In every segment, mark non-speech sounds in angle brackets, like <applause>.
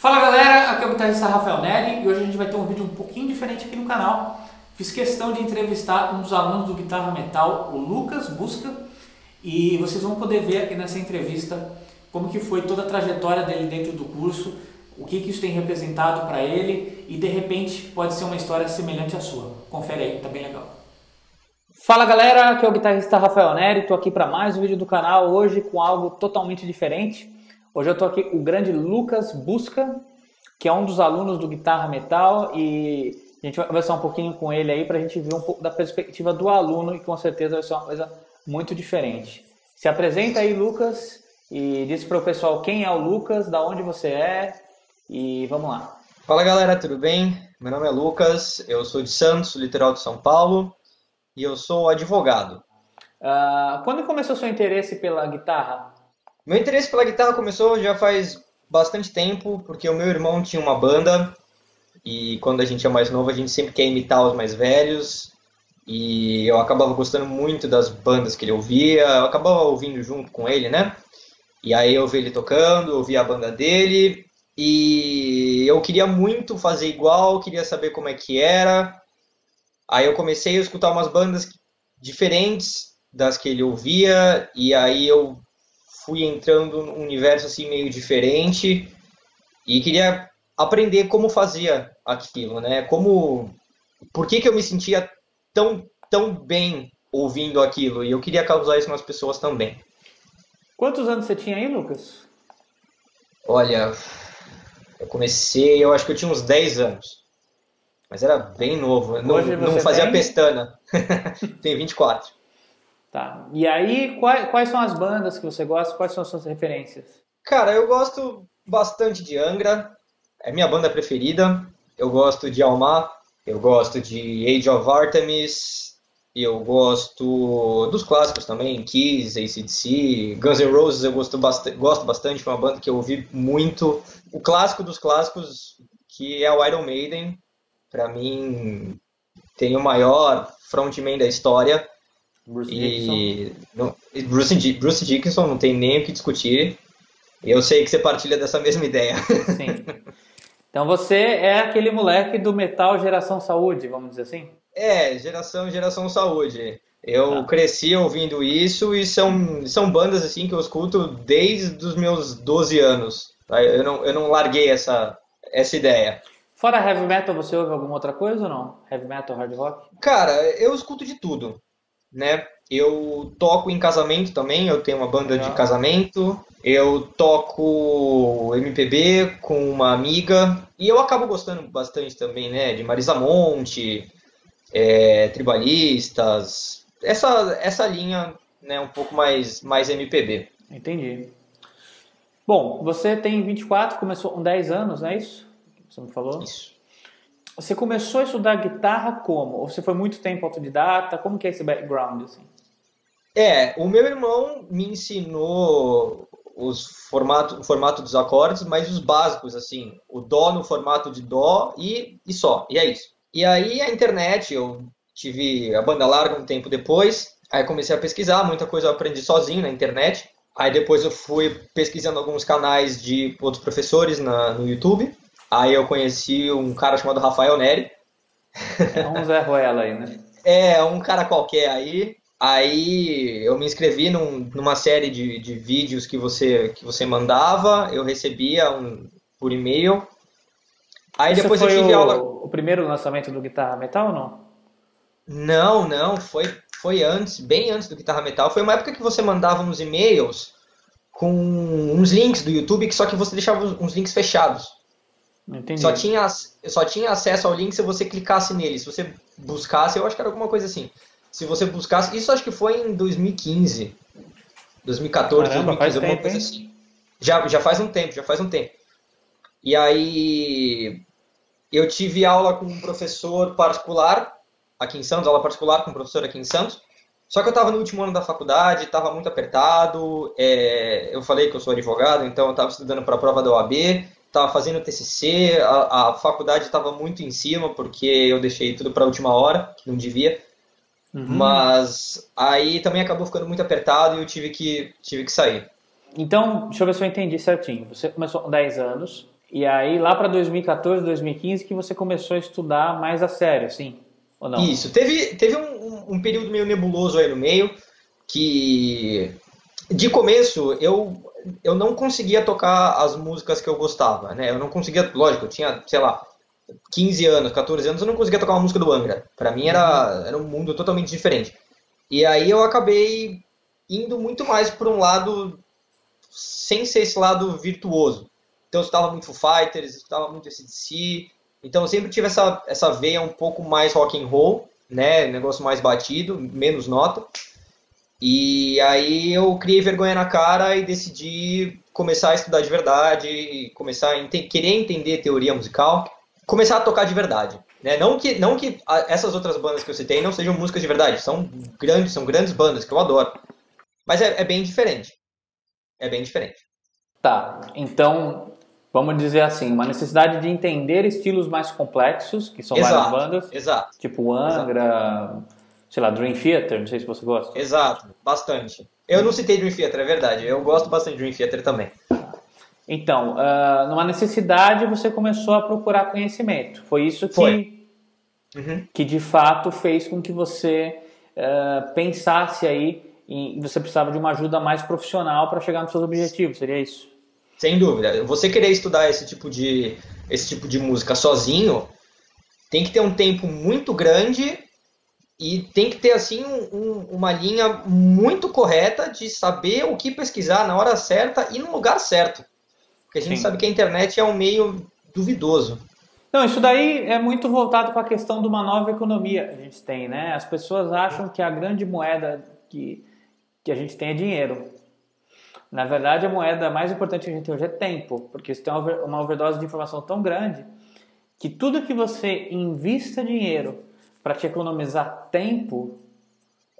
Fala galera, aqui é o guitarrista Rafael Neri e hoje a gente vai ter um vídeo um pouquinho diferente aqui no canal. Fiz questão de entrevistar um dos alunos do Guitarra Metal, o Lucas Busca, e vocês vão poder ver aqui nessa entrevista como que foi toda a trajetória dele dentro do curso, o que, que isso tem representado para ele e de repente pode ser uma história semelhante à sua. Confere aí, tá bem legal. Fala galera, aqui é o guitarrista Rafael Neri, estou aqui para mais um vídeo do canal, hoje com algo totalmente diferente. Hoje eu estou aqui com o grande Lucas Busca, que é um dos alunos do Guitarra Metal e a gente vai conversar um pouquinho com ele aí para a gente ver um pouco da perspectiva do aluno e com certeza vai ser uma coisa muito diferente. Se apresenta aí, Lucas, e diz para o pessoal quem é o Lucas, da onde você é e vamos lá. Fala galera, tudo bem? Meu nome é Lucas, eu sou de Santos, litoral de São Paulo, e eu sou advogado. Uh, quando começou seu interesse pela guitarra? Meu interesse pela guitarra começou já faz bastante tempo, porque o meu irmão tinha uma banda e quando a gente é mais novo a gente sempre quer imitar os mais velhos e eu acabava gostando muito das bandas que ele ouvia, eu acabava ouvindo junto com ele, né? E aí eu vi ele tocando, ouvi a banda dele e eu queria muito fazer igual, queria saber como é que era. Aí eu comecei a escutar umas bandas diferentes das que ele ouvia e aí eu fui entrando num universo assim meio diferente e queria aprender como fazia aquilo, né? Como por que, que eu me sentia tão tão bem ouvindo aquilo e eu queria causar isso nas pessoas também. Quantos anos você tinha aí, Lucas? Olha, eu comecei, eu acho que eu tinha uns 10 anos. Mas era bem novo, não, não fazia tem... pestana. <laughs> Tenho 24. Tá. E aí, quais, quais são as bandas que você gosta? Quais são as suas referências? Cara, eu gosto bastante de Angra, é minha banda preferida. Eu gosto de Almar, eu gosto de Age of Artemis, eu gosto dos clássicos também, Kiss, ACDC, Guns N' Roses eu gosto, bast gosto bastante, foi uma banda que eu ouvi muito. O clássico dos clássicos, que é o Iron Maiden, para mim tem o maior frontman da história. Bruce e não, Bruce, Bruce Dickinson não tem nem o que discutir. Eu sei que você partilha dessa mesma ideia. <laughs> Sim. Então você é aquele moleque do metal geração saúde, vamos dizer assim? É, geração geração saúde. Eu tá. cresci ouvindo isso e são, são bandas assim que eu escuto desde os meus 12 anos. Tá? Eu não, eu não larguei essa, essa ideia. Fora heavy metal, você ouve alguma outra coisa ou não? Heavy metal, hard rock? Cara, eu escuto de tudo né? Eu toco em casamento também, eu tenho uma banda Legal. de casamento. Eu toco MPB com uma amiga e eu acabo gostando bastante também, né? De Marisa Monte, é, Tribalistas, essa, essa linha, né? Um pouco mais, mais MPB. Entendi. Bom, você tem 24, começou com 10 anos, não é isso? Você me falou? Isso. Você começou a estudar guitarra como? Ou você foi muito tempo autodidata? Como que é esse background? Assim? É, o meu irmão me ensinou os formato, o formato dos acordes, mas os básicos, assim, o dó no formato de dó e, e só, e é isso. E aí a internet, eu tive a banda larga um tempo depois, aí comecei a pesquisar, muita coisa eu aprendi sozinho na internet. Aí depois eu fui pesquisando alguns canais de outros professores na, no YouTube. Aí eu conheci um cara chamado Rafael Neri. É um Zé Ruela aí, né? <laughs> É, um cara qualquer aí. Aí eu me inscrevi num, numa série de, de vídeos que você, que você mandava, eu recebia um, por e-mail. Aí depois eu tive o, aula. O primeiro lançamento do Guitarra Metal ou não? Não, não, foi, foi antes, bem antes do Guitarra Metal. Foi uma época que você mandava uns e-mails com uns links do YouTube, que só que você deixava uns links fechados. Entendi. Só tinha, só tinha acesso ao link se você clicasse nele. Se você buscasse, eu acho que era alguma coisa assim. Se você buscasse, isso acho que foi em 2015, 2014, Caramba, 2015, alguma tempo, coisa hein? assim. Já, já faz um tempo, já faz um tempo. E aí eu tive aula com um professor particular aqui em Santos, aula particular com um professor aqui em Santos. Só que eu estava no último ano da faculdade, estava muito apertado. É, eu falei que eu sou advogado, então eu estava estudando para a prova da OAB estava fazendo TCC, a, a faculdade estava muito em cima, porque eu deixei tudo para a última hora, que não devia. Uhum. Mas aí também acabou ficando muito apertado e eu tive que, tive que sair. Então, deixa eu ver se eu entendi certinho. Você começou com 10 anos E aí lá para 2014, 2015 que você começou a estudar mais a sério, assim, ou não? Isso. Teve, teve um, um período meio nebuloso aí no meio que de começo eu eu não conseguia tocar as músicas que eu gostava, né? Eu não conseguia, lógico, eu tinha, sei lá, 15 anos, 14 anos, eu não conseguia tocar uma música do Angra. Para mim era, era um mundo totalmente diferente. E aí eu acabei indo muito mais por um lado sem ser esse lado virtuoso. Então eu estava muito Foo Fighters, estava muito SDC. Então eu sempre tive essa, essa veia um pouco mais rock and roll, né? Negócio mais batido, menos nota. E aí eu criei vergonha na cara e decidi começar a estudar de verdade, começar a ent querer entender teoria musical, começar a tocar de verdade. Né? Não que, não que essas outras bandas que eu citei não sejam músicas de verdade, são grandes, são grandes bandas que eu adoro. Mas é, é bem diferente. É bem diferente. Tá, então vamos dizer assim, uma necessidade de entender estilos mais complexos, que são exato, várias bandas, exato, tipo Angra, exato sei lá, Dream Theater, não sei se você gosta. Exato, bastante. Eu não citei Dream Theater, é verdade. Eu gosto bastante de Dream Theater também. Então, uh, numa necessidade, você começou a procurar conhecimento. Foi isso que, Foi. Uhum. que de fato fez com que você uh, pensasse aí em você precisava de uma ajuda mais profissional para chegar nos seus objetivos. Seria isso? Sem dúvida. Você querer estudar esse tipo de esse tipo de música sozinho tem que ter um tempo muito grande e tem que ter assim um, uma linha muito correta de saber o que pesquisar na hora certa e no lugar certo. Porque a gente Sim. sabe que a internet é um meio duvidoso. Não, isso daí é muito voltado para a questão de uma nova economia que a gente tem, né? As pessoas acham que a grande moeda que, que a gente tem é dinheiro. Na verdade, a moeda mais importante que a gente tem hoje é tempo, porque você tem uma overdose de informação tão grande que tudo que você invista dinheiro para te economizar tempo,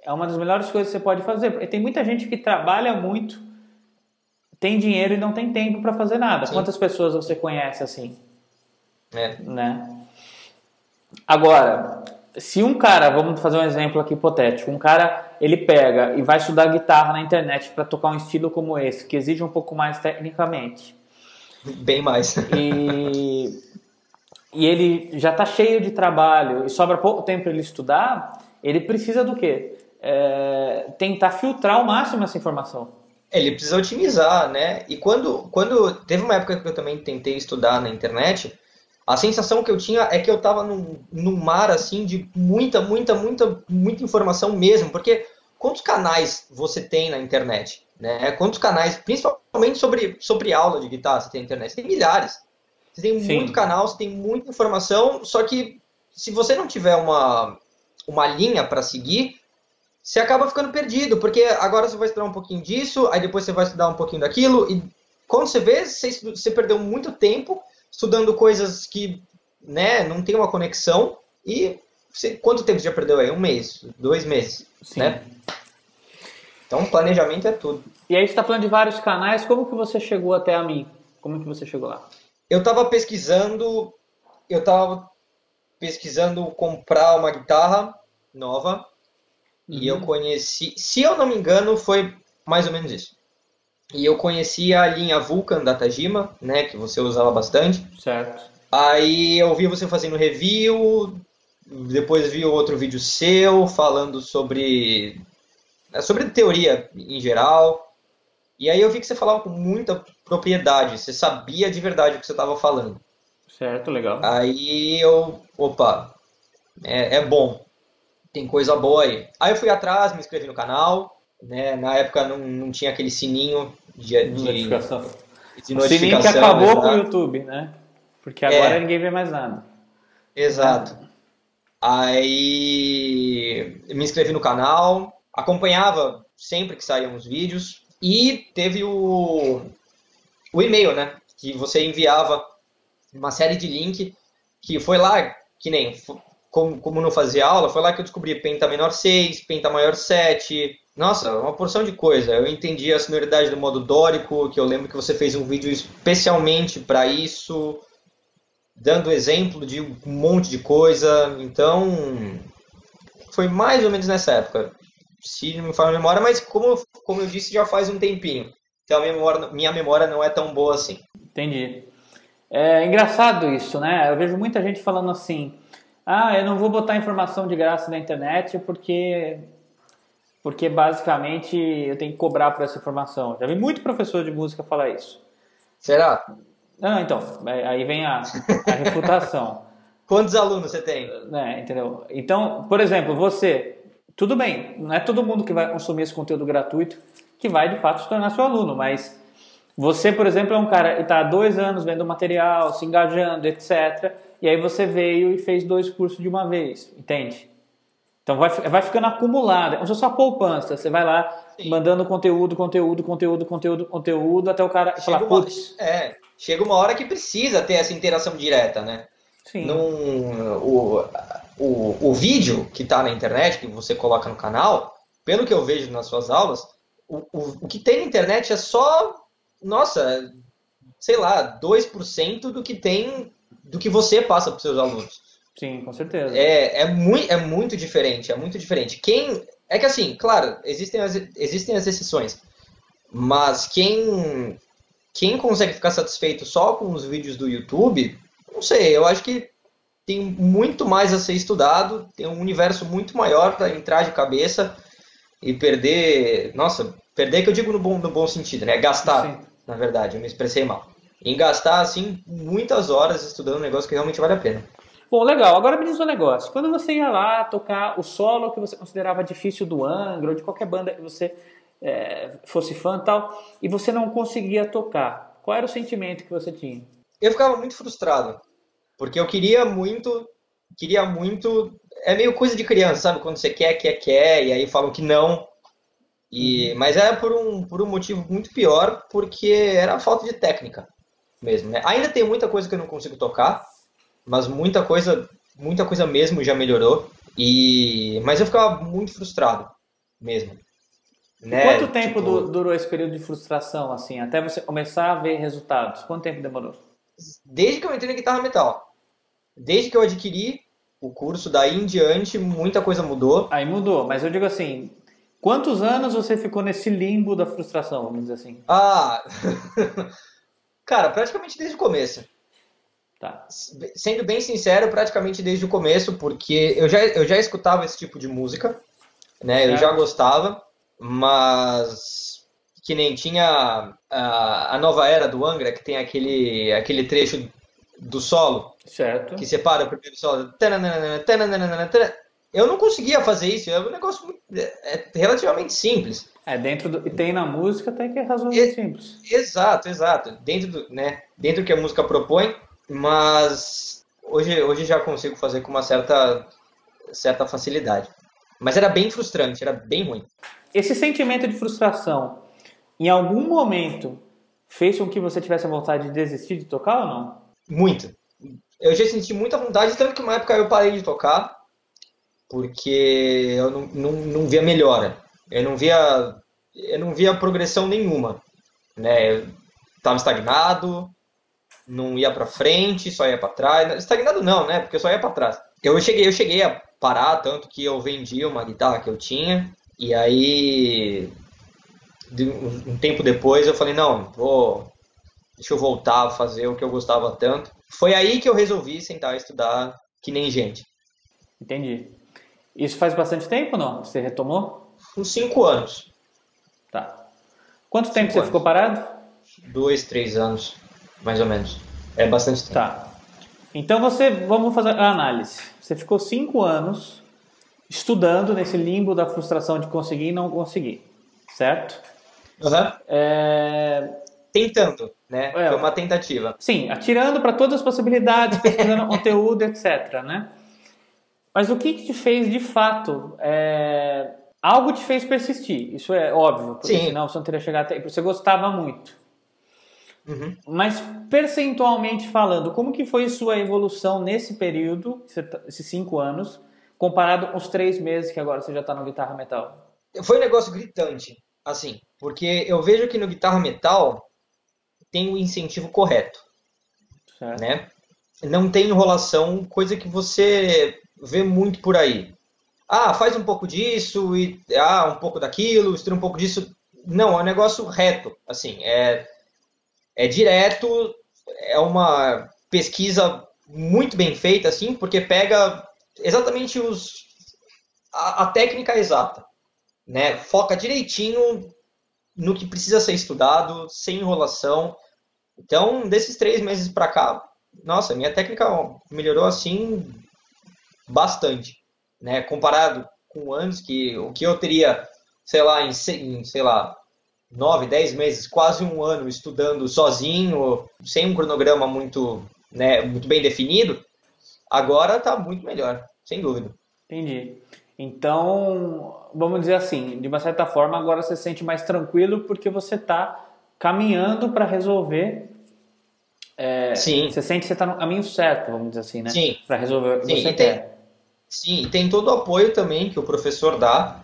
é uma das melhores coisas que você pode fazer. Porque tem muita gente que trabalha muito, tem dinheiro e não tem tempo para fazer nada. Sim. Quantas pessoas você conhece assim? É. Né? Agora, se um cara, vamos fazer um exemplo aqui hipotético, um cara ele pega e vai estudar guitarra na internet para tocar um estilo como esse, que exige um pouco mais tecnicamente. Bem mais. E <laughs> e ele já está cheio de trabalho e sobra pouco tempo para ele estudar, ele precisa do quê? É, tentar filtrar ao máximo essa informação. Ele precisa otimizar, né? E quando, quando teve uma época que eu também tentei estudar na internet, a sensação que eu tinha é que eu estava num, num mar assim de muita, muita, muita, muita informação mesmo, porque quantos canais você tem na internet, né? Quantos canais, principalmente sobre, sobre aula de guitarra, você tem na internet? Você tem milhares. Você tem Sim. muito canal, você tem muita informação, só que se você não tiver uma, uma linha para seguir, você acaba ficando perdido, porque agora você vai estudar um pouquinho disso, aí depois você vai estudar um pouquinho daquilo, e quando você vê, você, você perdeu muito tempo estudando coisas que né, não tem uma conexão, e você, quanto tempo você já perdeu aí? Um mês, dois meses, Sim. né? Então, planejamento é tudo. E aí você está falando de vários canais, como que você chegou até a mim? Como que você chegou lá? Eu estava pesquisando, eu estava pesquisando comprar uma guitarra nova uhum. e eu uhum. conheci, se eu não me engano, foi mais ou menos isso. E eu conheci a linha Vulcan da Tajima, né, que você usava bastante. Certo. Aí eu vi você fazendo review, depois vi outro vídeo seu falando sobre sobre teoria em geral. E aí eu vi que você falava com muita propriedade, você sabia de verdade o que você estava falando. Certo, legal. Aí eu, opa, é, é, bom, tem coisa boa aí. Aí eu fui atrás, me inscrevi no canal, né? Na época não, não tinha aquele sininho de, de notificação. De notificação. O sininho que acabou exato. com o YouTube, né? Porque agora é. ninguém vê mais nada. Exato. Aí me inscrevi no canal, acompanhava sempre que saíam os vídeos, e teve o, o e-mail, né? Que você enviava uma série de link que foi lá, que nem como, como não fazia aula, foi lá que eu descobri penta menor 6, penta maior 7. Nossa, uma porção de coisa. Eu entendi a sonoridade do modo dórico, que eu lembro que você fez um vídeo especialmente para isso, dando exemplo de um monte de coisa. Então, foi mais ou menos nessa época se não me falha a memória, mas como, como eu disse, já faz um tempinho. Então a memória, minha memória não é tão boa assim. Entendi. É engraçado isso, né? Eu vejo muita gente falando assim: ah, eu não vou botar informação de graça na internet porque porque basicamente eu tenho que cobrar por essa informação. Já vi muito professor de música falar isso. Será? Não, então, aí vem a, a refutação. <laughs> Quantos alunos você tem? É, entendeu? Então, por exemplo, você, tudo bem, não é todo mundo que vai consumir esse conteúdo gratuito que vai de fato se tornar seu aluno, mas você, por exemplo, é um cara que está há dois anos vendo material, se engajando, etc. E aí você veio e fez dois cursos de uma vez, entende? Então vai, vai ficando acumulado. É como se fosse uma poupança. Você vai lá Sim. mandando conteúdo, conteúdo, conteúdo, conteúdo, conteúdo, até o cara chega falar, putz. É, chega uma hora que precisa ter essa interação direta, né? Sim. Num, o, o, o vídeo que está na internet, que você coloca no canal, pelo que eu vejo nas suas aulas, o, o, o que tem na internet é só, nossa, sei lá, 2% do que tem, do que você passa para os seus alunos. Sim, com certeza. É, é, muito, é muito diferente, é muito diferente. Quem. É que assim, claro, existem as, existem as exceções. Mas quem, quem consegue ficar satisfeito só com os vídeos do YouTube, não sei, eu acho que tem muito mais a ser estudado, tem um universo muito maior para entrar de cabeça e perder. Nossa, perder que eu digo no bom, no bom sentido, né? Gastar, Sim. na verdade, eu me expressei mal. Em gastar, assim, muitas horas estudando um negócio que realmente vale a pena. Bom, legal. Agora me diz um negócio. Quando você ia lá tocar o solo que você considerava difícil do Angra ou de qualquer banda que você é, fosse fã e tal, e você não conseguia tocar, qual era o sentimento que você tinha? Eu ficava muito frustrado, porque eu queria muito, queria muito. É meio coisa de criança, sabe? Quando você quer, quer, quer, e aí falam que não. E, uhum. mas era por um, por um motivo muito pior, porque era a falta de técnica mesmo. Né? Ainda tem muita coisa que eu não consigo tocar, mas muita coisa, muita coisa mesmo já melhorou. E mas eu ficava muito frustrado mesmo. Né? Quanto tempo tipo... durou esse período de frustração assim, até você começar a ver resultados? Quanto tempo demorou? Desde que eu entrei na guitarra metal. Desde que eu adquiri o curso daí em diante, muita coisa mudou. Aí mudou, mas eu digo assim, quantos anos você ficou nesse limbo da frustração, vamos dizer assim? Ah, <laughs> cara, praticamente desde o começo. Tá. Sendo bem sincero, praticamente desde o começo, porque eu já, eu já escutava esse tipo de música, né? Eu já gostava, mas que nem tinha a, a nova era do Angra, que tem aquele, aquele trecho do solo. Certo. Que separa o primeiro solo. Eu não conseguia fazer isso, é um negócio é relativamente simples. É, dentro do, e tem na música até que é razoavelmente simples. Exato, exato. Dentro do, né, dentro do que a música propõe, mas hoje, hoje já consigo fazer com uma certa, certa facilidade. Mas era bem frustrante, era bem ruim. Esse sentimento de frustração, em algum momento, fez com que você tivesse a vontade de desistir de tocar ou não? Muito. Eu já senti muita vontade, tanto que uma época eu parei de tocar, porque eu não, não, não via melhora. Eu não via, eu não via progressão nenhuma. Né? Eu estava estagnado, não ia para frente, só ia para trás. Estagnado não, né? Porque eu só ia para trás. Eu cheguei, eu cheguei a parar tanto que eu vendi uma guitarra que eu tinha e aí um tempo depois eu falei não, vou deixa eu voltar a fazer o que eu gostava tanto. Foi aí que eu resolvi sentar e estudar que nem gente. Entendi. Isso faz bastante tempo, não? Você retomou? Uns cinco anos. Tá. Quanto tempo cinco você anos. ficou parado? Dois, três anos mais ou menos. É bastante tempo. Tá. Então você, vamos fazer a análise. Você ficou cinco anos estudando nesse limbo da frustração de conseguir e não conseguir, certo? Uhum. É... Tentando, né? É, Foi uma tentativa. Sim, atirando para todas as possibilidades, <laughs> pesquisando conteúdo, etc, né? Mas o que, que te fez de fato? É... Algo te fez persistir, isso é óbvio, porque Sim. senão você não teria chegado até aí. Você gostava muito. Uhum. Mas percentualmente falando, como que foi sua evolução nesse período, esses cinco anos, comparado com os três meses que agora você já está no guitarra metal? Foi um negócio gritante, assim, porque eu vejo que no guitarra metal tem o incentivo correto, certo. né? Não tem enrolação, coisa que você vê muito por aí. Ah, faz um pouco disso e ah, um pouco daquilo, estuda um pouco disso. Não, é um negócio reto, assim, é é direto, é uma pesquisa muito bem feita, assim, porque pega exatamente os, a, a técnica exata, né? Foca direitinho no que precisa ser estudado, sem enrolação. Então, desses três meses para cá, nossa, minha técnica melhorou assim bastante, né? Comparado com anos que o que eu teria, sei lá, em, em sei lá, nove, dez meses, quase um ano estudando sozinho, sem um cronograma muito, né, muito bem definido, agora está muito melhor, sem dúvida. Entendi. Então, vamos dizer assim, de uma certa forma, agora você se sente mais tranquilo porque você está caminhando para resolver. É, Sim. Você sente que você está no caminho certo, vamos dizer assim, né? Sim. Para resolver o que Sim, você tem, quer. sim, e tem todo o apoio também que o professor dá,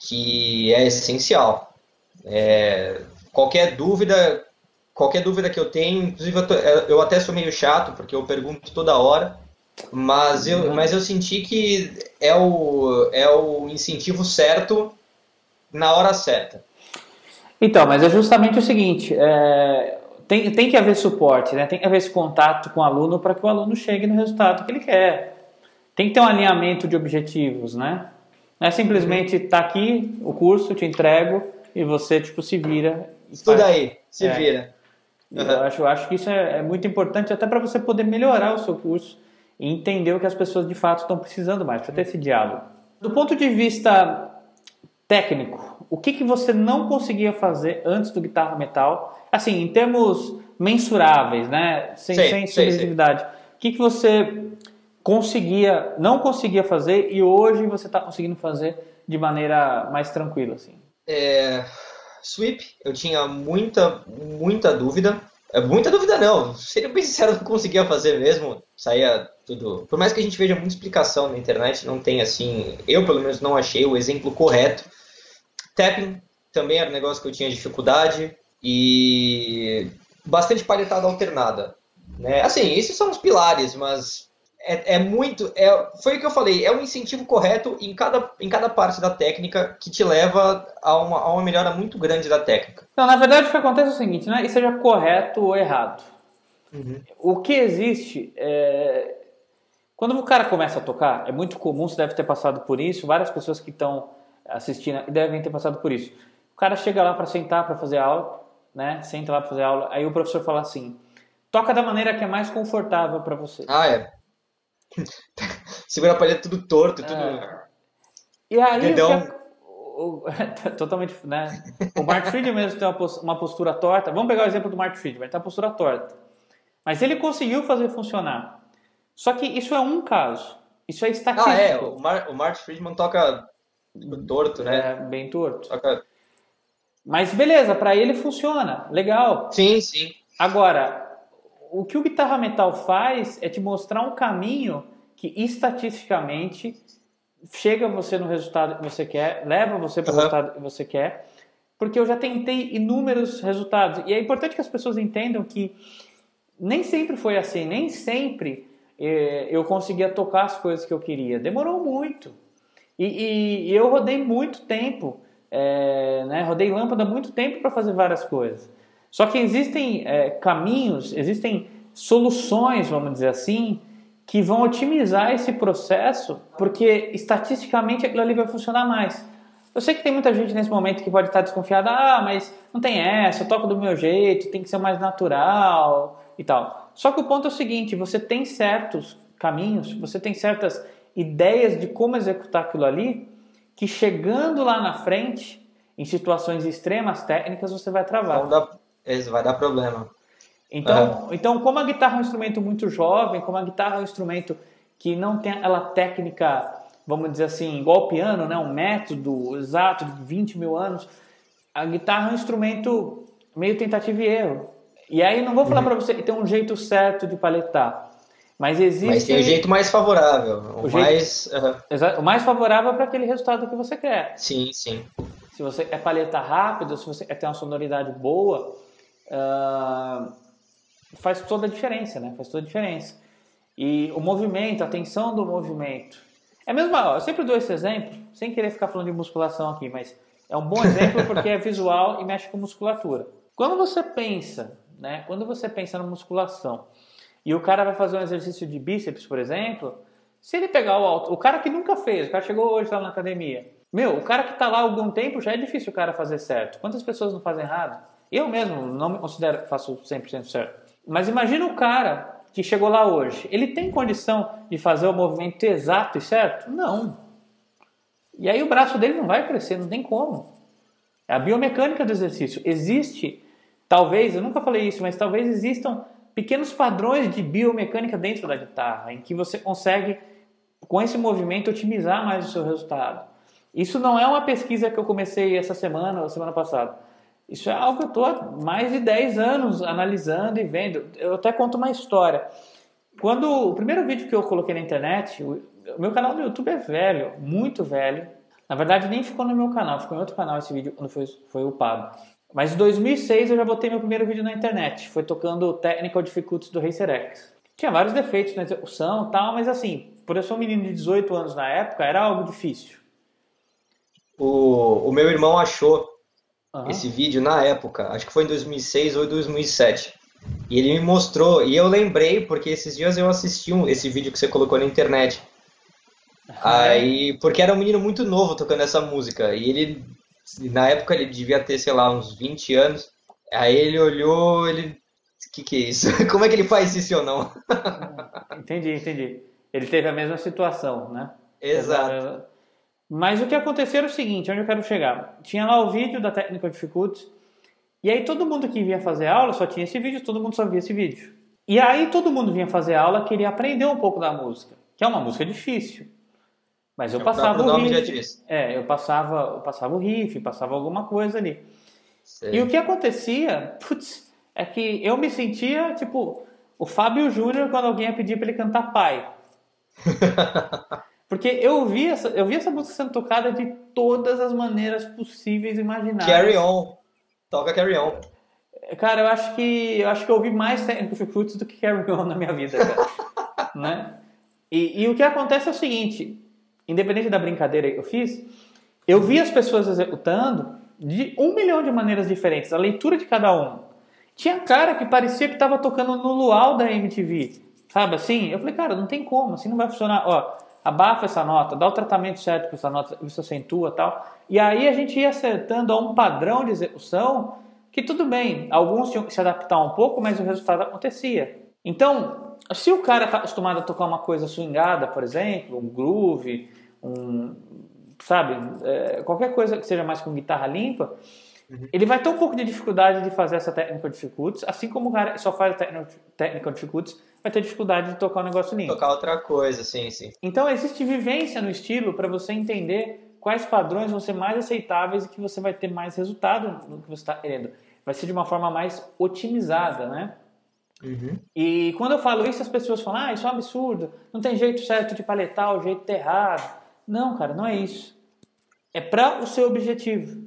que é essencial. É, qualquer dúvida, qualquer dúvida que eu tenho, inclusive eu, tô, eu, até sou meio chato porque eu pergunto toda hora, mas eu, mas eu senti que é o, é o incentivo certo na hora certa. Então, mas é justamente o seguinte, é, tem, tem que haver suporte, né? tem que haver esse contato com o aluno para que o aluno chegue no resultado que ele quer. Tem que ter um alinhamento de objetivos, né? Não é simplesmente tá aqui o curso, te entrego, e você tipo se vira. Estuda faz... aí, se é. vira. Uhum. Eu, acho, eu acho que isso é, é muito importante até para você poder melhorar o seu curso e entender o que as pessoas de fato estão precisando mais, para ter esse diálogo. Do ponto de vista técnico, o que, que você não conseguia fazer antes do guitarra metal? Assim, em termos mensuráveis, né? Sem, sem subjetividade. O que, que você conseguia, não conseguia fazer e hoje você está conseguindo fazer de maneira mais tranquila, assim? É, sweep, eu tinha muita, muita dúvida. É, muita dúvida não, seria bem sincero, não conseguia fazer mesmo. Saía tudo. Por mais que a gente veja muita explicação na internet, não tem assim. Eu pelo menos não achei o exemplo correto. Tapping também era um negócio que eu tinha dificuldade. E bastante palhetada alternada. Né? Assim, esses são os pilares, mas é, é, muito. É, foi o que eu falei, é um incentivo correto em cada, em cada parte da técnica que te leva a uma, a uma melhora muito grande da técnica. Não, na verdade o que acontece é o seguinte, não é que seja correto ou errado. Uhum. O que existe é. Quando o cara começa a tocar, é muito comum, você deve ter passado por isso, várias pessoas que estão assistindo devem ter passado por isso. O cara chega lá para sentar para fazer aula, né? Senta lá para fazer aula, aí o professor fala assim: toca da maneira que é mais confortável para você. Ah, é. <laughs> Segura a palheta tudo torto, tudo. É. E aí, Dedão... É o, <laughs> totalmente, né? O Mark Friedman mesmo tem uma postura torta. Vamos pegar o exemplo do Mark Friedman, ele tem uma postura torta. Mas ele conseguiu fazer funcionar. Só que isso é um caso. Isso é estatístico. Ah, é. O, Mar, o Mark Friedman toca torto, né? É, bem torto. Toca... Mas beleza, para ele funciona. Legal. Sim, sim. Agora, o que o guitarra metal faz é te mostrar um caminho que estatisticamente chega você no resultado que você quer, leva você para o uhum. resultado que você quer, porque eu já tentei inúmeros resultados. E é importante que as pessoas entendam que nem sempre foi assim, nem sempre eh, eu conseguia tocar as coisas que eu queria. Demorou muito. E, e, e eu rodei muito tempo, eh, né? rodei lâmpada muito tempo para fazer várias coisas. Só que existem é, caminhos, existem soluções, vamos dizer assim, que vão otimizar esse processo, porque estatisticamente aquilo ali vai funcionar mais. Eu sei que tem muita gente nesse momento que pode estar desconfiada, ah, mas não tem essa, eu toco do meu jeito, tem que ser mais natural e tal. Só que o ponto é o seguinte, você tem certos caminhos, você tem certas ideias de como executar aquilo ali, que chegando lá na frente, em situações extremas técnicas, você vai travar. Então dá, isso vai dar problema. Então, uhum. então, como a guitarra é um instrumento muito jovem, como a guitarra é um instrumento que não tem aquela técnica, vamos dizer assim, igual o piano, né, um método exato de 20 mil anos, a guitarra é um instrumento meio tentativa e erro. E aí não vou falar uhum. para você que tem um jeito certo de paletar, mas existe. Mas tem o jeito mais favorável, o, o mais. Jeito... Uhum. O mais favorável para aquele resultado que você quer. Sim, sim. Se você quer paletar rápido, se você quer ter uma sonoridade boa, uh, faz toda a diferença, né? Faz toda a diferença. E o movimento, a tensão do movimento. É mesmo, ó, eu sempre dou esse exemplo, sem querer ficar falando de musculação aqui, mas é um bom exemplo porque é visual e mexe com musculatura. Quando você pensa, né? Quando você pensa na musculação e o cara vai fazer um exercício de bíceps, por exemplo, se ele pegar o alto, o cara que nunca fez, o cara chegou hoje lá na academia, meu, o cara que está lá há algum tempo já é difícil o cara fazer certo. Quantas pessoas não fazem errado? Eu mesmo não me considero que faço 100% certo. Mas imagina o cara que chegou lá hoje. Ele tem condição de fazer o movimento exato e certo? Não. E aí o braço dele não vai crescer, não tem como. É a biomecânica do exercício. Existe, talvez, eu nunca falei isso, mas talvez existam pequenos padrões de biomecânica dentro da guitarra, em que você consegue, com esse movimento, otimizar mais o seu resultado. Isso não é uma pesquisa que eu comecei essa semana ou semana passada. Isso é algo que eu estou há mais de 10 anos analisando e vendo. Eu até conto uma história. Quando o primeiro vídeo que eu coloquei na internet, o meu canal no YouTube é velho, muito velho. Na verdade, nem ficou no meu canal, ficou em outro canal esse vídeo quando foi, foi upado. Mas em 2006 eu já botei meu primeiro vídeo na internet. Foi tocando Technical Difficulties do Racer X. Tinha vários defeitos na execução e tal, mas assim, por eu ser um menino de 18 anos na época, era algo difícil. O, o meu irmão achou uhum. esse vídeo na época, acho que foi em 2006 ou 2007. E ele me mostrou, e eu lembrei, porque esses dias eu assisti um, esse vídeo que você colocou na internet. Uhum. Aí, porque era um menino muito novo tocando essa música, e ele, na época ele devia ter, sei lá, uns 20 anos. Aí ele olhou, ele. O que, que é isso? <laughs> Como é que ele faz isso ou não? entendi, entendi. Ele teve a mesma situação, né? Exato. Mas o que aconteceu era o seguinte, onde eu quero chegar? Tinha lá o vídeo da Technical Difficulties, e aí todo mundo que vinha fazer aula só tinha esse vídeo, todo mundo só via esse vídeo. E aí todo mundo vinha fazer aula, queria aprender um pouco da música, que é uma música difícil. Mas eu passava o riff. É, eu passava, eu passava o riff, passava alguma coisa ali. Sei. E o que acontecia, <laughs> putz, é que eu me sentia tipo o Fábio Júnior quando alguém ia pedir para ele cantar pai. <laughs> Porque eu vi, essa, eu vi essa música sendo tocada de todas as maneiras possíveis e imagináveis. Carry On. Toca Carry On. Cara, eu acho que eu acho que eu ouvi mais Technical Fruits do que Carry On na minha vida, cara. <laughs> né? E, e, o que acontece é o seguinte, independente da brincadeira que eu fiz, eu vi as pessoas executando de um milhão de maneiras diferentes, a leitura de cada um. Tinha cara que parecia que estava tocando no luau da MTV, sabe assim? Eu falei, cara, não tem como, assim não vai funcionar. Ó, abafa essa nota, dá o tratamento certo para essa nota, isso acentua tal. E aí a gente ia acertando a um padrão de execução que tudo bem, alguns tinham que se adaptar um pouco, mas o resultado acontecia. Então, se o cara está acostumado a tocar uma coisa swingada, por exemplo, um groove, um, sabe, é, qualquer coisa que seja mais com guitarra limpa, uhum. ele vai ter um pouco de dificuldade de fazer essa technical difficulties, assim como o cara só faz technical difficulties vai ter dificuldade de tocar um negócio limpo. Tocar outra coisa, sim, sim. Então existe vivência no estilo para você entender quais padrões vão ser mais aceitáveis e que você vai ter mais resultado no que você está querendo. Vai ser de uma forma mais otimizada, né? Uhum. E quando eu falo isso, as pessoas falam: ah, isso é um absurdo, não tem jeito certo de paletar, o jeito errado. Não, cara, não é isso. É para o seu objetivo.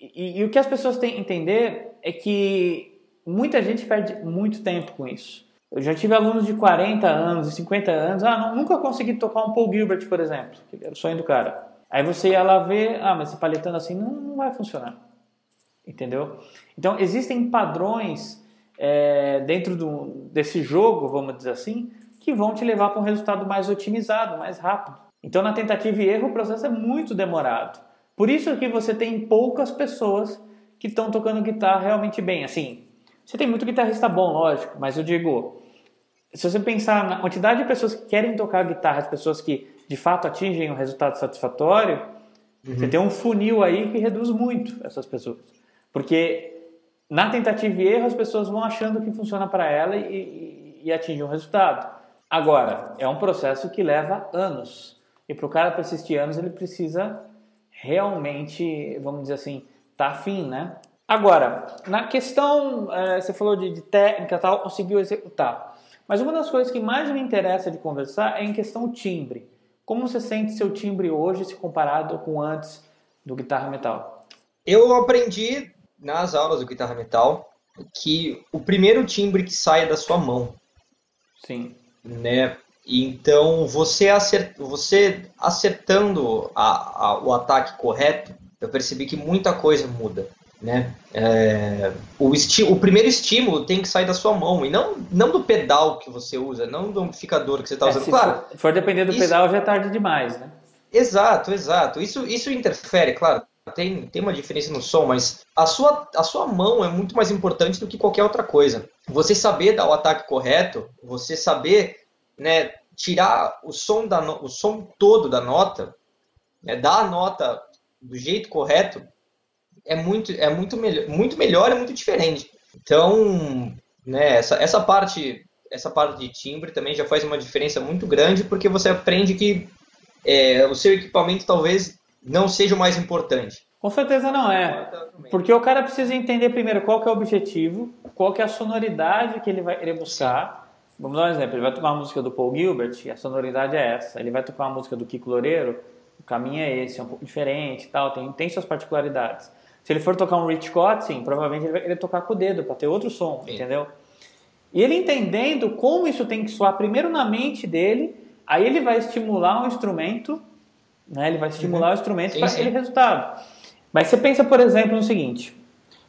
E, e, e o que as pessoas têm que entender é que muita gente perde muito tempo com isso. Eu já tive alunos de 40 anos e 50 anos, ah, nunca consegui tocar um Paul Gilbert, por exemplo, que era o sonho do cara. Aí você ia lá ver, ah, mas se paletando assim não, não vai funcionar. Entendeu? Então existem padrões é, dentro do, desse jogo, vamos dizer assim, que vão te levar para um resultado mais otimizado, mais rápido. Então na tentativa e erro o processo é muito demorado. Por isso que você tem poucas pessoas que estão tocando guitarra realmente bem. Assim, você tem muito guitarrista bom, lógico, mas eu digo, se você pensar na quantidade de pessoas que querem tocar guitarra, as pessoas que de fato atingem um resultado satisfatório, uhum. você tem um funil aí que reduz muito essas pessoas. Porque na tentativa e erro as pessoas vão achando que funciona para ela e, e, e atingem um resultado. Agora, é um processo que leva anos. E para o cara persistir anos, ele precisa realmente, vamos dizer assim, tá afim, né? Agora, na questão, é, você falou de, de técnica tal, conseguiu executar. Mas uma das coisas que mais me interessa de conversar é em questão timbre. Como você sente seu timbre hoje se comparado com antes do guitarra metal? Eu aprendi nas aulas do guitarra metal que o primeiro timbre que sai da sua mão. Sim. Né? Então, você, acert, você acertando a, a, o ataque correto, eu percebi que muita coisa muda. Né? É, o, o, primeiro estímulo tem que sair da sua mão e não, não do pedal que você usa, não do amplificador que você está é, usando. Se claro, for, for depender do isso, pedal, já é tarde demais, né? Exato, exato. Isso, isso interfere, claro. Tem, tem uma diferença no som, mas a sua, a sua mão é muito mais importante do que qualquer outra coisa. Você saber dar o ataque correto, você saber né, tirar o som, da, o som todo da nota, né, dar a nota do jeito correto, é muito, é muito, melhor, muito melhor, é muito diferente. Então, né, essa, essa parte essa parte de timbre também já faz uma diferença muito grande porque você aprende que é, o seu equipamento talvez não seja o mais importante. Com certeza não é. Porque o cara precisa entender primeiro qual é o objetivo, qual é a sonoridade que ele vai querer buscar. Vamos dar um exemplo, ele vai tocar uma música do Paul Gilbert e a sonoridade é essa. Ele vai tocar uma música do Kiko Loureiro, o caminho é esse, é um pouco diferente tal, tem, tem suas particularidades. Se ele for tocar um Rich Kotzen, provavelmente ele vai querer tocar com o dedo para ter outro som, Sim. entendeu? E ele entendendo como isso tem que soar primeiro na mente dele, aí ele vai estimular um instrumento, né? Ele vai estimular uhum. o instrumento para aquele resultado. Mas você pensa, por exemplo, no seguinte: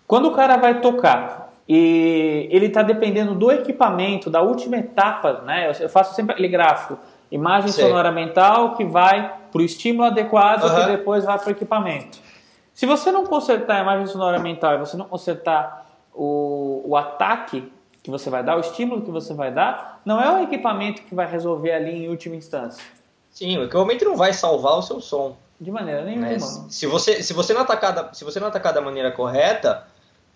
quando o cara vai tocar e ele está dependendo do equipamento, da última etapa, né? Eu faço sempre aquele gráfico, imagem Sim. sonora mental que vai para o estímulo adequado uhum. que depois vai para o equipamento. Se você não consertar a imagem sonora mental e você não consertar o, o ataque que você vai dar, o estímulo que você vai dar, não é o equipamento que vai resolver ali em última instância. Sim, o equipamento não vai salvar o seu som. De maneira nenhuma. Mas se você, se você não atacar da, se você não atacar da maneira correta,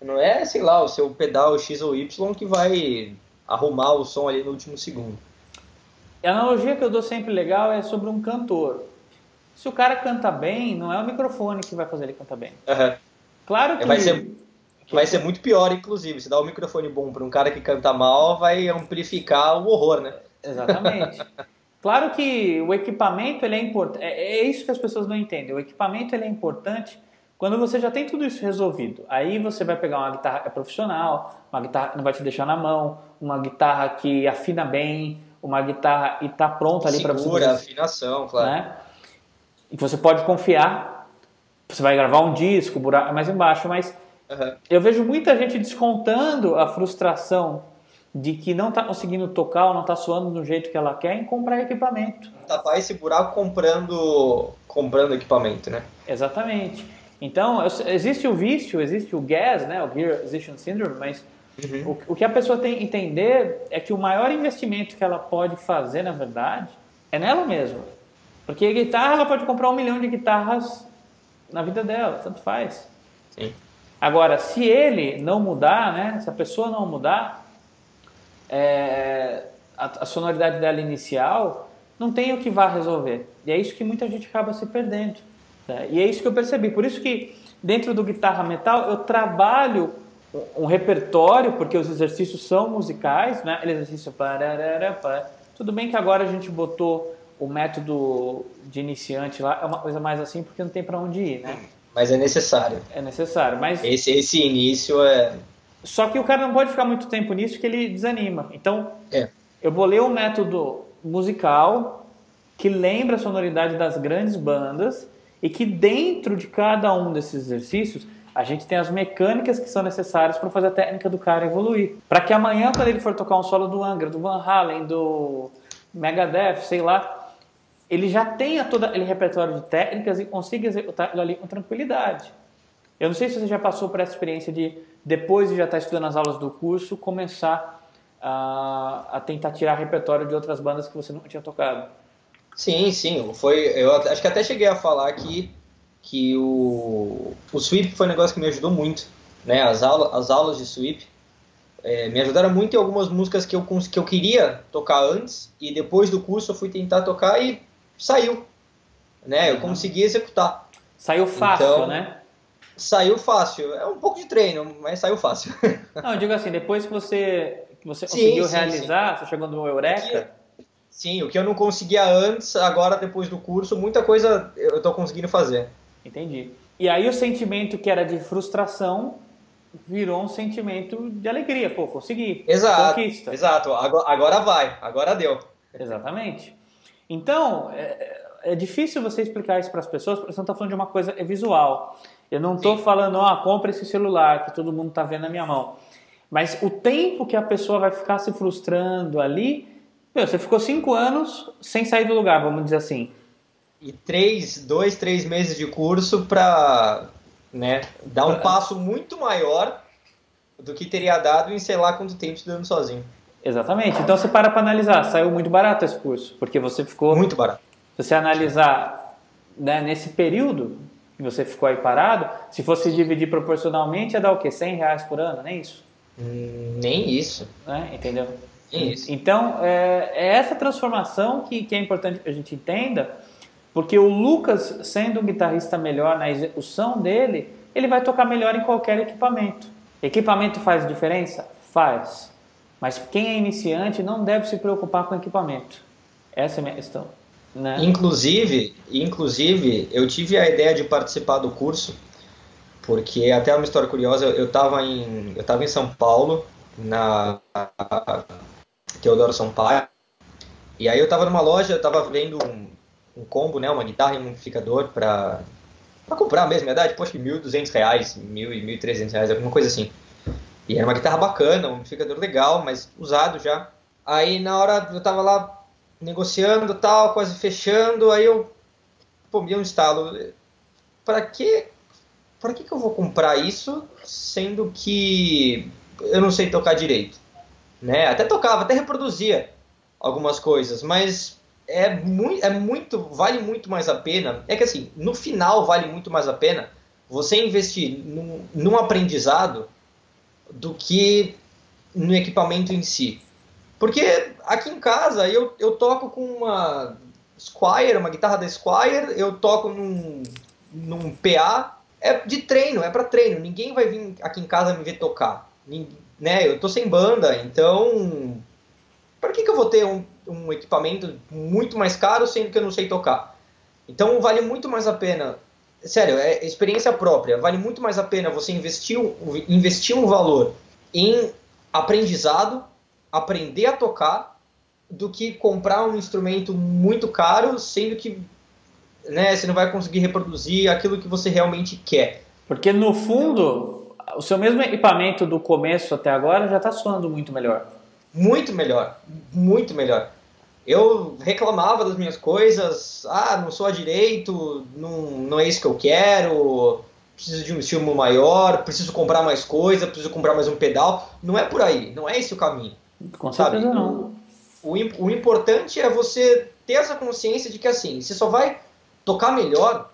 não é, sei lá, o seu pedal X ou Y que vai arrumar o som ali no último segundo. A analogia que eu dou sempre legal é sobre um cantor. Se o cara canta bem, não é o microfone que vai fazer ele cantar bem. Uhum. Claro que. Vai ser, vai ser muito pior, inclusive. Se dá um microfone bom para um cara que canta mal, vai amplificar o horror, né? Exatamente. <laughs> claro que o equipamento ele é importante. É, é isso que as pessoas não entendem. O equipamento ele é importante quando você já tem tudo isso resolvido. Aí você vai pegar uma guitarra profissional, uma guitarra que não vai te deixar na mão, uma guitarra que afina bem, uma guitarra e está pronta ali para você. Segura, afinação, claro. Né? E que você pode confiar. Você vai gravar um disco, buraco mais embaixo, mas uhum. eu vejo muita gente descontando a frustração de que não está conseguindo tocar ou não está soando do jeito que ela quer em comprar equipamento. Tapar esse buraco comprando, comprando equipamento, né? Exatamente. Então, existe o vício, existe o gas, né, o Gear Acquisition Syndrome, mas uhum. o, o que a pessoa tem que entender é que o maior investimento que ela pode fazer, na verdade, é nela mesma. Porque a guitarra, ela pode comprar um milhão de guitarras na vida dela, tanto faz. Sim. Agora, se ele não mudar, né, se a pessoa não mudar, é, a, a, sonoridade dela inicial não tem o que vá resolver. E é isso que muita gente acaba se perdendo. Né? E é isso que eu percebi. Por isso que dentro do guitarra metal eu trabalho um, repertório, porque os exercícios são musicais, né? Ele exercício tudo bem que agora a gente botou o método de iniciante lá é uma coisa mais assim porque não tem para onde ir, né? Mas é necessário. É necessário, mas esse esse início é só que o cara não pode ficar muito tempo nisso que ele desanima. Então, é. eu bolei um método musical que lembra a sonoridade das grandes bandas e que dentro de cada um desses exercícios a gente tem as mecânicas que são necessárias para fazer a técnica do cara evoluir. Para que amanhã, quando ele for tocar um solo do Angra, do Van Halen, do Megadeth, sei lá, ele já tenha todo aquele repertório de técnicas e consiga executar aquilo ali com tranquilidade. Eu não sei se você já passou por essa experiência de, depois de já estar estudando as aulas do curso, começar a, a tentar tirar repertório de outras bandas que você não tinha tocado. Sim, sim. Foi, eu acho que até cheguei a falar aqui que o, o sweep foi um negócio que me ajudou muito. Né? As, aula, as aulas de sweep é, me ajudaram muito em algumas músicas que eu, que eu queria tocar antes e depois do curso eu fui tentar tocar e saiu. Né? Eu consegui executar. Saiu fácil, então, né? Saiu fácil. É um pouco de treino, mas saiu fácil. <laughs> Não, eu digo assim, depois que você, que você sim, conseguiu sim, realizar, sim. você chegou no Eureka. sim, o que eu não conseguia antes, agora depois do curso, muita coisa eu estou conseguindo fazer. Entendi. E aí o sentimento que era de frustração virou um sentimento de alegria. Pô, consegui. Exato. Conquista. Exato. Agora, agora vai. Agora deu. Exatamente. Então, é, é difícil você explicar isso para as pessoas, porque você não está falando de uma coisa visual. Eu não estou falando, ó, oh, compra esse celular que todo mundo está vendo na minha mão. Mas o tempo que a pessoa vai ficar se frustrando ali, meu, você ficou cinco anos sem sair do lugar, vamos dizer assim. E três, dois, três meses de curso para né, dar um passo muito maior do que teria dado em sei lá quanto tempo estudando sozinho. Exatamente. Então você para para analisar, saiu muito barato esse curso, porque você ficou. Muito barato. Se você analisar né, nesse período que você ficou aí parado, se fosse dividir proporcionalmente, ia dar o quê? 100 reais por ano, nem isso? Hum, nem isso. Né? Entendeu? Nem isso. Então, é, é essa transformação que, que é importante que a gente entenda, porque o Lucas, sendo um guitarrista melhor na execução dele, ele vai tocar melhor em qualquer equipamento. Equipamento faz diferença? Faz. Mas quem é iniciante não deve se preocupar com equipamento. Essa é a minha questão. Né? Inclusive, inclusive, eu tive a ideia de participar do curso, porque até uma história curiosa, eu estava em, eu tava em São Paulo, na Teodoro Sampaio, e aí eu estava numa loja, eu estava vendo um, um, combo, né, uma guitarra e um amplificador para comprar mesmo, verdade, poxa, R$ 1.200, R$ 1.000 e R$ 1.300, alguma coisa assim. E era uma guitarra bacana, um amplificador legal, mas usado já. Aí na hora eu tava lá negociando tal, quase fechando, aí eu pô, me um estalo. Para que para que, que eu vou comprar isso, sendo que eu não sei tocar direito? Né? Até tocava, até reproduzia algumas coisas, mas é muito, é muito, vale muito mais a pena. É que assim, no final vale muito mais a pena você investir num, num aprendizado do que no equipamento em si. Porque aqui em casa eu, eu toco com uma Squire, uma guitarra da Squire, eu toco num, num PA, é de treino, é para treino. Ninguém vai vir aqui em casa me ver tocar. né? Eu tô sem banda, então para que, que eu vou ter um, um equipamento muito mais caro sendo que eu não sei tocar? Então vale muito mais a pena sério, é experiência própria. Vale muito mais a pena você investir, investir um valor em aprendizado, aprender a tocar, do que comprar um instrumento muito caro, sendo que né, você não vai conseguir reproduzir aquilo que você realmente quer. Porque no fundo, o seu mesmo equipamento do começo até agora já está soando muito melhor. Muito melhor, muito melhor eu reclamava das minhas coisas, ah, não sou a direito, não, não é isso que eu quero, preciso de um estímulo maior, preciso comprar mais coisa, preciso comprar mais um pedal. Não é por aí, não é esse o caminho. Com certeza sabe? não. O, o, o importante é você ter essa consciência de que assim, você só vai tocar melhor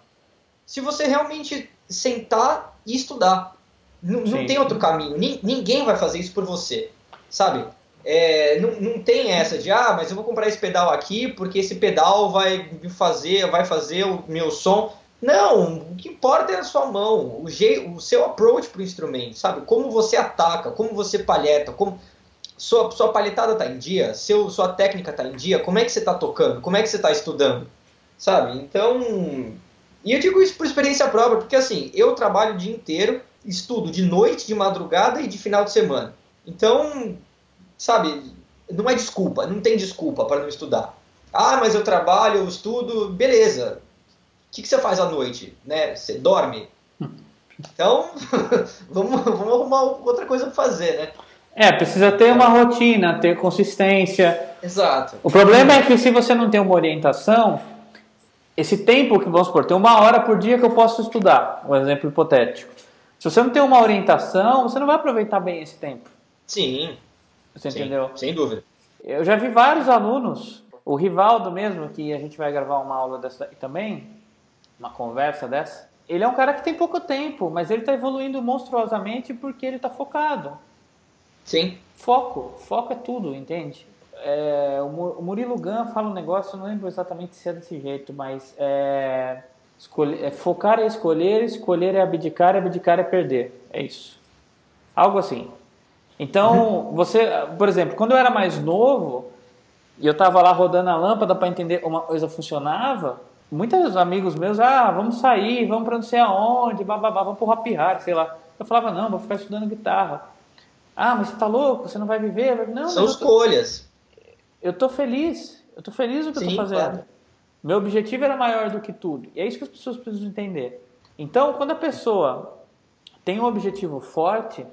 se você realmente sentar e estudar. N não tem outro caminho. ninguém vai fazer isso por você, sabe? É, não, não tem essa de ah, mas eu vou comprar esse pedal aqui porque esse pedal vai fazer, vai fazer o meu som. Não, o que importa é a sua mão, o, jeito, o seu approach para o instrumento, sabe? Como você ataca, como você palheta, como sua, sua palhetada está em dia, seu, sua técnica está em dia, como é que você está tocando, como é que você está estudando, sabe? Então, e eu digo isso por experiência própria, porque assim, eu trabalho o dia inteiro, estudo de noite, de madrugada e de final de semana. Então, sabe, não é desculpa, não tem desculpa para não estudar. Ah, mas eu trabalho, eu estudo, beleza. O que, que você faz à noite? Né? Você dorme? <laughs> Então, <laughs> vamos, vamos arrumar outra coisa para fazer, né? É, precisa ter uma rotina, ter consistência. Exato. O problema é que se você não tem uma orientação, esse tempo que vamos supor, tem uma hora por dia que eu posso estudar, um exemplo hipotético. Se você não tem uma orientação, você não vai aproveitar bem esse tempo. Sim. Você Sim, entendeu? Sem dúvida. Eu já vi vários alunos, o Rivaldo mesmo, que a gente vai gravar uma aula dessa também, uma conversa dessa. Ele é um cara que tem pouco tempo, mas ele está evoluindo monstruosamente porque ele está focado. Sim. Foco. Foco é tudo, entende? É, o Murilo Gun fala um negócio, eu não lembro exatamente se é desse jeito, mas é, escolher, é, focar é escolher, escolher é abdicar, abdicar é perder. É isso. Algo assim. Então, você, por exemplo, quando eu era mais novo e eu estava lá rodando a lâmpada para entender como a coisa funcionava, muitos amigos meus, ah, vamos sair, vamos para não sei aonde, bababá, vamos pro Happy Hard, sei lá. Eu falava, não, vou ficar estudando guitarra. Ah, mas você tá louco? Você não vai viver? Não, São escolhas. Eu tô feliz. Eu tô feliz no que Sim, eu tô fazendo. Claro. Meu objetivo era maior do que tudo. E é isso que as pessoas precisam entender. Então, quando a pessoa tem um objetivo forte,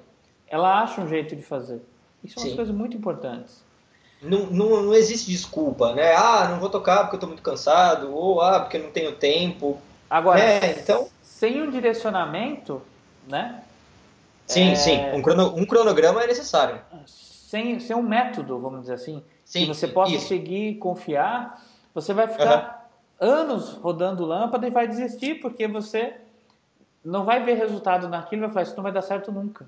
ela acha um jeito de fazer. Isso é uma coisa muito importantes. Não, não, não existe desculpa, né? Ah, não vou tocar porque eu estou muito cansado, ou ah, porque não tenho tempo. Agora, é, então... sem um direcionamento, né? Sim, é... sim. Um, crono, um cronograma é necessário. Sem, sem um método, vamos dizer assim, sim, que você possa isso. seguir confiar, você vai ficar uhum. anos rodando lâmpada e vai desistir porque você não vai ver resultado naquilo e vai falar, isso não vai dar certo nunca.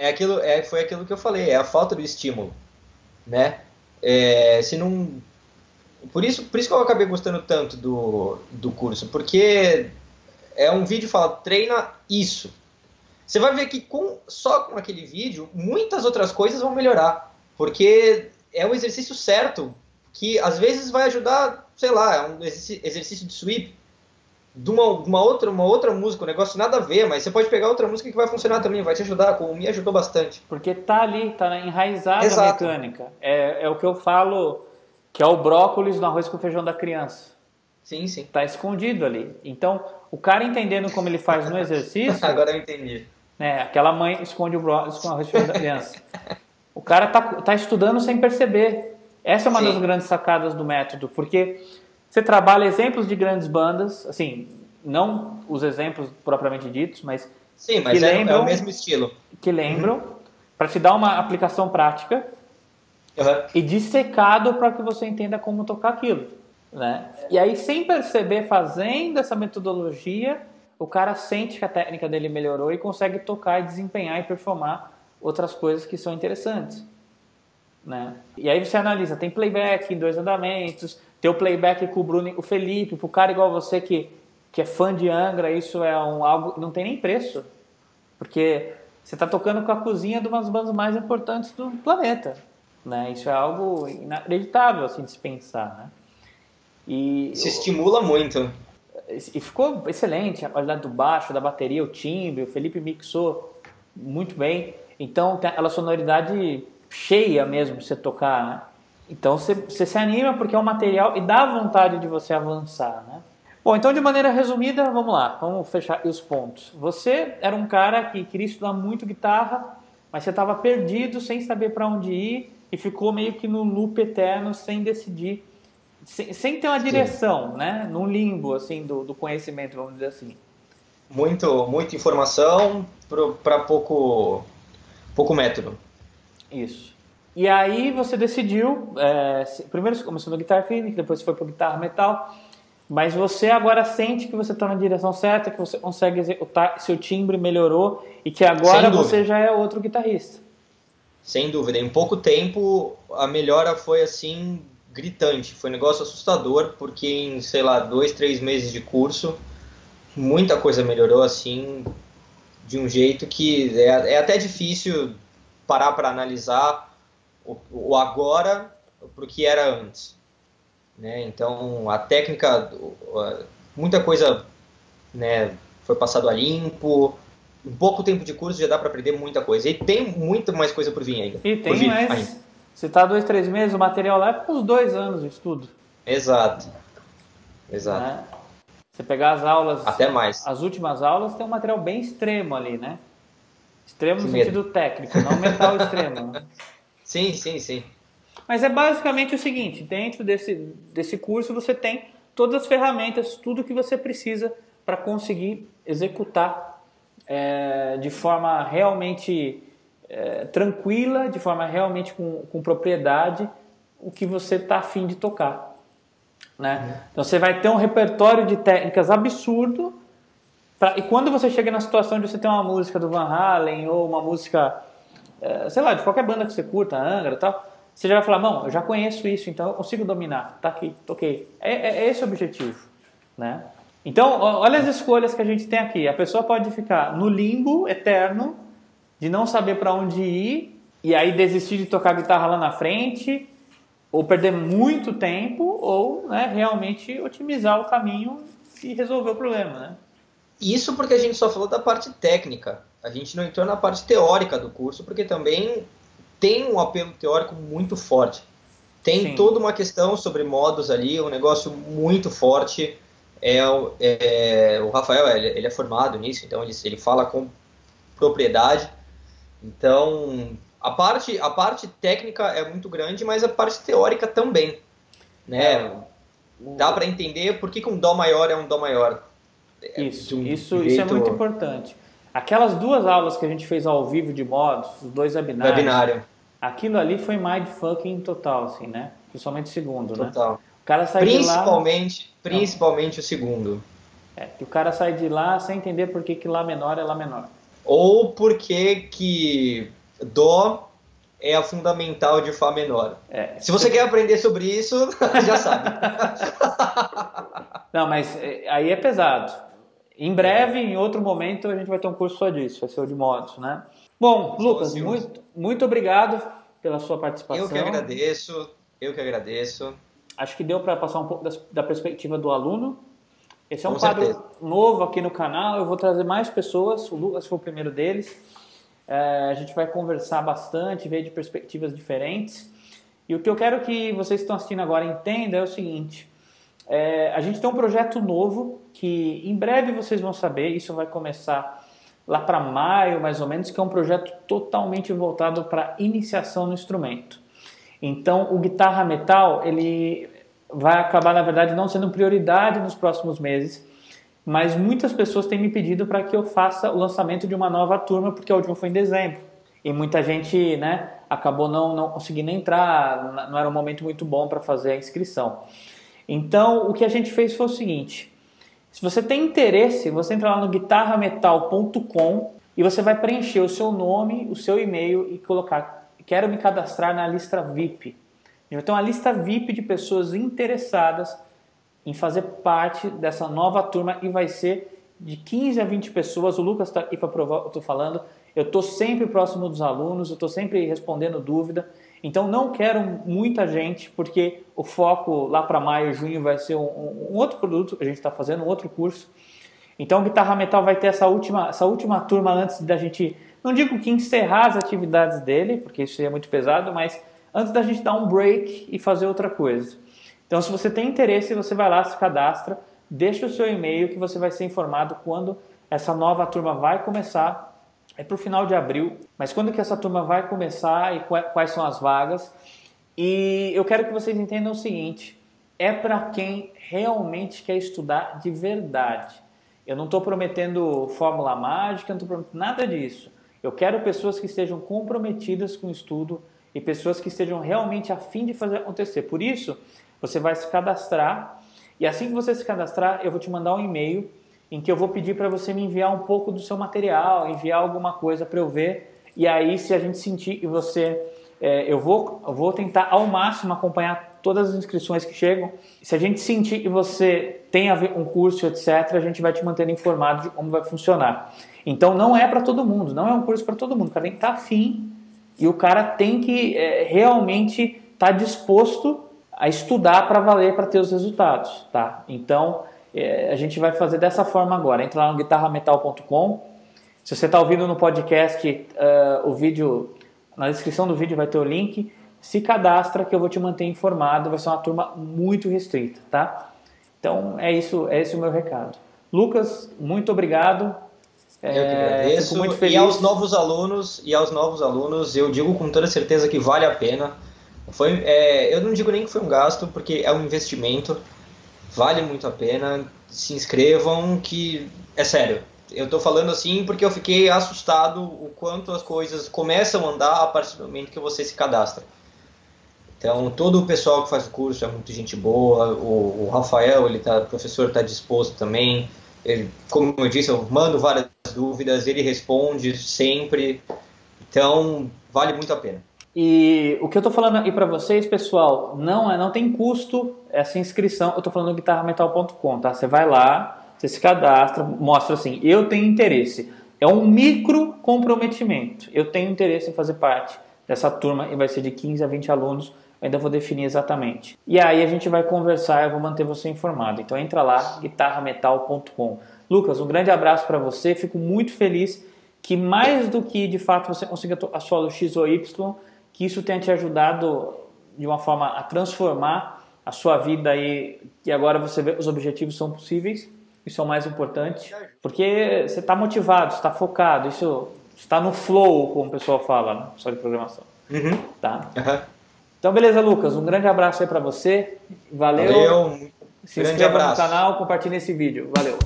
É aquilo, é, foi aquilo que eu falei, é a falta do estímulo, né? É, se não... Por isso, por isso que eu acabei gostando tanto do, do curso, porque é um vídeo que fala, treina isso. Você vai ver que com, só com aquele vídeo, muitas outras coisas vão melhorar, porque é o exercício certo, que às vezes vai ajudar, sei lá, é um exercício de sweep, de uma, uma, outra, uma outra música, um negócio nada a ver, mas você pode pegar outra música que vai funcionar também, vai te ajudar, como me ajudou bastante. Porque tá ali, tá enraizada a mecânica. É, é o que eu falo, que é o brócolis no arroz com feijão da criança. Sim, sim. Tá escondido ali. Então, o cara entendendo como ele faz no exercício... <laughs> Agora eu entendi. Né, aquela mãe esconde o brócolis com arroz com feijão da criança. o cara tá, tá estudando sem perceber. Essa é uma sim. das grandes sacadas do método, porque você trabalha exemplos de grandes bandas, assim, não os exemplos propriamente ditos, mas. Sim, mas que é, lembram, é o mesmo estilo. Que lembram, uhum. para te dar uma aplicação prática uhum. e dissecado para que você entenda como tocar aquilo. Né? E aí, sem perceber, fazendo essa metodologia, o cara sente que a técnica dele melhorou e consegue tocar e desempenhar e performar outras coisas que são interessantes. Né? E aí você analisa, tem playback em dois andamentos, ter o playback com o Bruno, o Felipe, pro cara igual você que, que é fã de Angra, isso é um algo não tem nem preço. Porque você está tocando com a cozinha de umas bandas mais importantes do planeta, né? Isso é algo inacreditável assim de se pensar, né? E se estimula muito. E ficou excelente a qualidade do baixo, da bateria, o timbre, o Felipe mixou muito bem. Então tem aquela sonoridade cheia mesmo de você tocar, né? Então você, você se anima porque é um material e dá vontade de você avançar, né? Bom, então de maneira resumida, vamos lá, vamos fechar os pontos. Você era um cara que queria estudar muito guitarra, mas você estava perdido, sem saber para onde ir e ficou meio que no loop eterno, sem decidir, sem, sem ter uma direção, Sim. né? Num limbo assim do, do conhecimento, vamos dizer assim. Muito, muita informação para pouco, pouco método. Isso. E aí você decidiu, é, primeiro você começou no Guitar Clinic, depois você foi para Guitarra Metal, mas você agora sente que você está na direção certa, que você consegue executar, seu timbre melhorou e que agora você já é outro guitarrista. Sem dúvida. Em pouco tempo a melhora foi assim gritante, foi um negócio assustador, porque em, sei lá, dois, três meses de curso, muita coisa melhorou assim, de um jeito que é, é até difícil parar para analisar o, o agora para o que era antes. Né? Então, a técnica, muita coisa né, foi passado a limpo, em pouco tempo de curso já dá para aprender muita coisa. E tem muito mais coisa por vir ainda. E tem vir, mais. Ainda. Se está dois, três meses, o material lá é com uns dois anos de estudo. Exato. Exato. Né? Você pegar as aulas. Até mais. As últimas aulas tem um material bem extremo ali, né? Extremo no sentido técnico, não mental <laughs> extremo. Né? Sim, sim, sim. Mas é basicamente o seguinte: dentro desse, desse curso você tem todas as ferramentas, tudo que você precisa para conseguir executar é, de forma realmente é, tranquila, de forma realmente com, com propriedade, o que você está afim de tocar. Né? Uhum. Então você vai ter um repertório de técnicas absurdo. Pra, e quando você chega na situação de você ter uma música do Van Halen ou uma música sei lá, de qualquer banda que você curta, Angra e tal, você já vai falar, não, eu já conheço isso, então eu consigo dominar, tá aqui, toquei. É, é, é esse o objetivo, né? Então, olha as escolhas que a gente tem aqui. A pessoa pode ficar no limbo eterno de não saber para onde ir e aí desistir de tocar guitarra lá na frente, ou perder muito tempo, ou né, realmente otimizar o caminho e resolver o problema, né? Isso porque a gente só falou da parte técnica. A gente não entrou na parte teórica do curso, porque também tem um apelo teórico muito forte. Tem Sim. toda uma questão sobre modos ali, um negócio muito forte. é, é o Rafael, ele, ele, é formado nisso, então ele, ele fala com propriedade. Então, a parte, a parte técnica é muito grande, mas a parte teórica também, né? É. Dá para entender por que, que, um dó maior é um dó maior. É, isso, um isso, isso é muito importante. Aquelas duas aulas que a gente fez ao vivo de modos, os dois webinários, Webinário. aquilo ali foi mindfucking total, assim, né? Principalmente o segundo, total. né? Total. O cara sai principalmente, de lá... Principalmente Não. o segundo. É, que o cara sai de lá sem entender por que, que Lá menor é Lá menor. Ou por que que Dó é a fundamental de Fá menor. É, Se você quer aprender sobre isso, <laughs> já sabe. <laughs> Não, mas é, aí é pesado. Em breve, em outro momento, a gente vai ter um curso só disso, vai ser o de modos, né? Bom, Lucas, muito, muito obrigado pela sua participação. Eu que agradeço, eu que agradeço. Acho que deu para passar um pouco da, da, perspectiva do aluno. Esse é um Com quadro certeza. novo aqui no canal, eu vou trazer mais pessoas, o Lucas foi o primeiro deles. É, a gente vai conversar bastante, ver de perspectivas diferentes. E o que eu quero que vocês que estão assistindo agora entendam é o seguinte: é, a gente tem um projeto novo que em breve vocês vão saber, isso vai começar lá para maio mais ou menos, que é um projeto totalmente voltado para iniciação no instrumento. Então, o guitarra metal ele vai acabar na verdade não sendo prioridade nos próximos meses mas muitas pessoas têm me pedido para que eu faça o lançamento de uma nova turma, porque a última foi em dezembro. E muita gente né, acabou não, não conseguindo entrar, não era um momento muito bom para fazer a inscrição. Então, o que a gente fez foi o seguinte: se você tem interesse, você entra lá no guitarrametal.com e você vai preencher o seu nome, o seu e-mail e colocar quero me cadastrar na lista VIP. Então, ter uma lista VIP de pessoas interessadas em fazer parte dessa nova turma e vai ser de 15 a 20 pessoas. O Lucas está aqui para provar que eu estou falando. Eu estou sempre próximo dos alunos, eu estou sempre respondendo dúvida. Então não quero muita gente, porque o foco lá para maio, junho vai ser um, um outro produto a gente está fazendo, um outro curso. Então Guitarra Metal vai ter essa última, essa última turma antes da gente, não digo que encerrar as atividades dele, porque isso seria muito pesado, mas antes da gente dar um break e fazer outra coisa. Então, se você tem interesse, você vai lá, se cadastra, deixa o seu e-mail que você vai ser informado quando essa nova turma vai começar. É para o final de abril, mas quando que essa turma vai começar e quais são as vagas. E eu quero que vocês entendam o seguinte: é para quem realmente quer estudar de verdade. Eu não estou prometendo fórmula mágica, não estou prometendo nada disso. Eu quero pessoas que estejam comprometidas com o estudo e pessoas que estejam realmente a fim de fazer acontecer. Por isso, você vai se cadastrar e assim que você se cadastrar, eu vou te mandar um e-mail em que eu vou pedir para você me enviar um pouco do seu material, enviar alguma coisa para eu ver. E aí, se a gente sentir que você. É, eu, vou, eu vou tentar ao máximo acompanhar todas as inscrições que chegam. Se a gente sentir que você tem a ver um curso, etc., a gente vai te manter informado de como vai funcionar. Então, não é para todo mundo, não é um curso para todo mundo. O cara tem que estar tá afim e o cara tem que é, realmente estar tá disposto a estudar para valer para ter os resultados, tá? Então é, a gente vai fazer dessa forma agora. Entra lá no guitarrametal.com. Se você está ouvindo no podcast, uh, o vídeo na descrição do vídeo vai ter o link. Se cadastra que eu vou te manter informado. Vai ser uma turma muito restrita, tá? Então é isso, é esse o meu recado. Lucas, muito obrigado. Eu que é, agradeço. muito feliz. E aos novos alunos, e aos novos alunos, eu digo com toda certeza que vale a pena foi, é, eu não digo nem que foi um gasto, porque é um investimento, vale muito a pena. Se inscrevam, que é sério. Eu estou falando assim porque eu fiquei assustado o quanto as coisas começam a andar a partir do momento que você se cadastra. Então, todo o pessoal que faz o curso é muito gente boa. O, o Rafael, ele tá, o professor, está disposto também. Ele, como eu disse, eu mando várias dúvidas, ele responde sempre. Então, vale muito a pena. E o que eu estou falando aí para vocês, pessoal, não é, não tem custo essa inscrição. Eu estou falando do guitarrametal.com, tá? Você vai lá, você se cadastra, mostra assim, eu tenho interesse. É um micro comprometimento. Eu tenho interesse em fazer parte dessa turma e vai ser de 15 a 20 alunos. Eu ainda vou definir exatamente. E aí a gente vai conversar, eu vou manter você informado. Então entra lá, guitarrametal.com. Lucas, um grande abraço para você. Fico muito feliz que mais do que de fato você consiga a solo X ou Y, que isso tenha te ajudado de uma forma a transformar a sua vida aí, e agora você vê os objetivos são possíveis, isso é o mais importante, porque você está motivado, está focado, isso está no flow, como o pessoal fala, né? só de programação. Uhum. Tá? Uhum. Então, beleza, Lucas, um grande abraço aí para você, valeu. Valeu, Se grande inscreva abraço. no canal, compartilhe esse vídeo, valeu.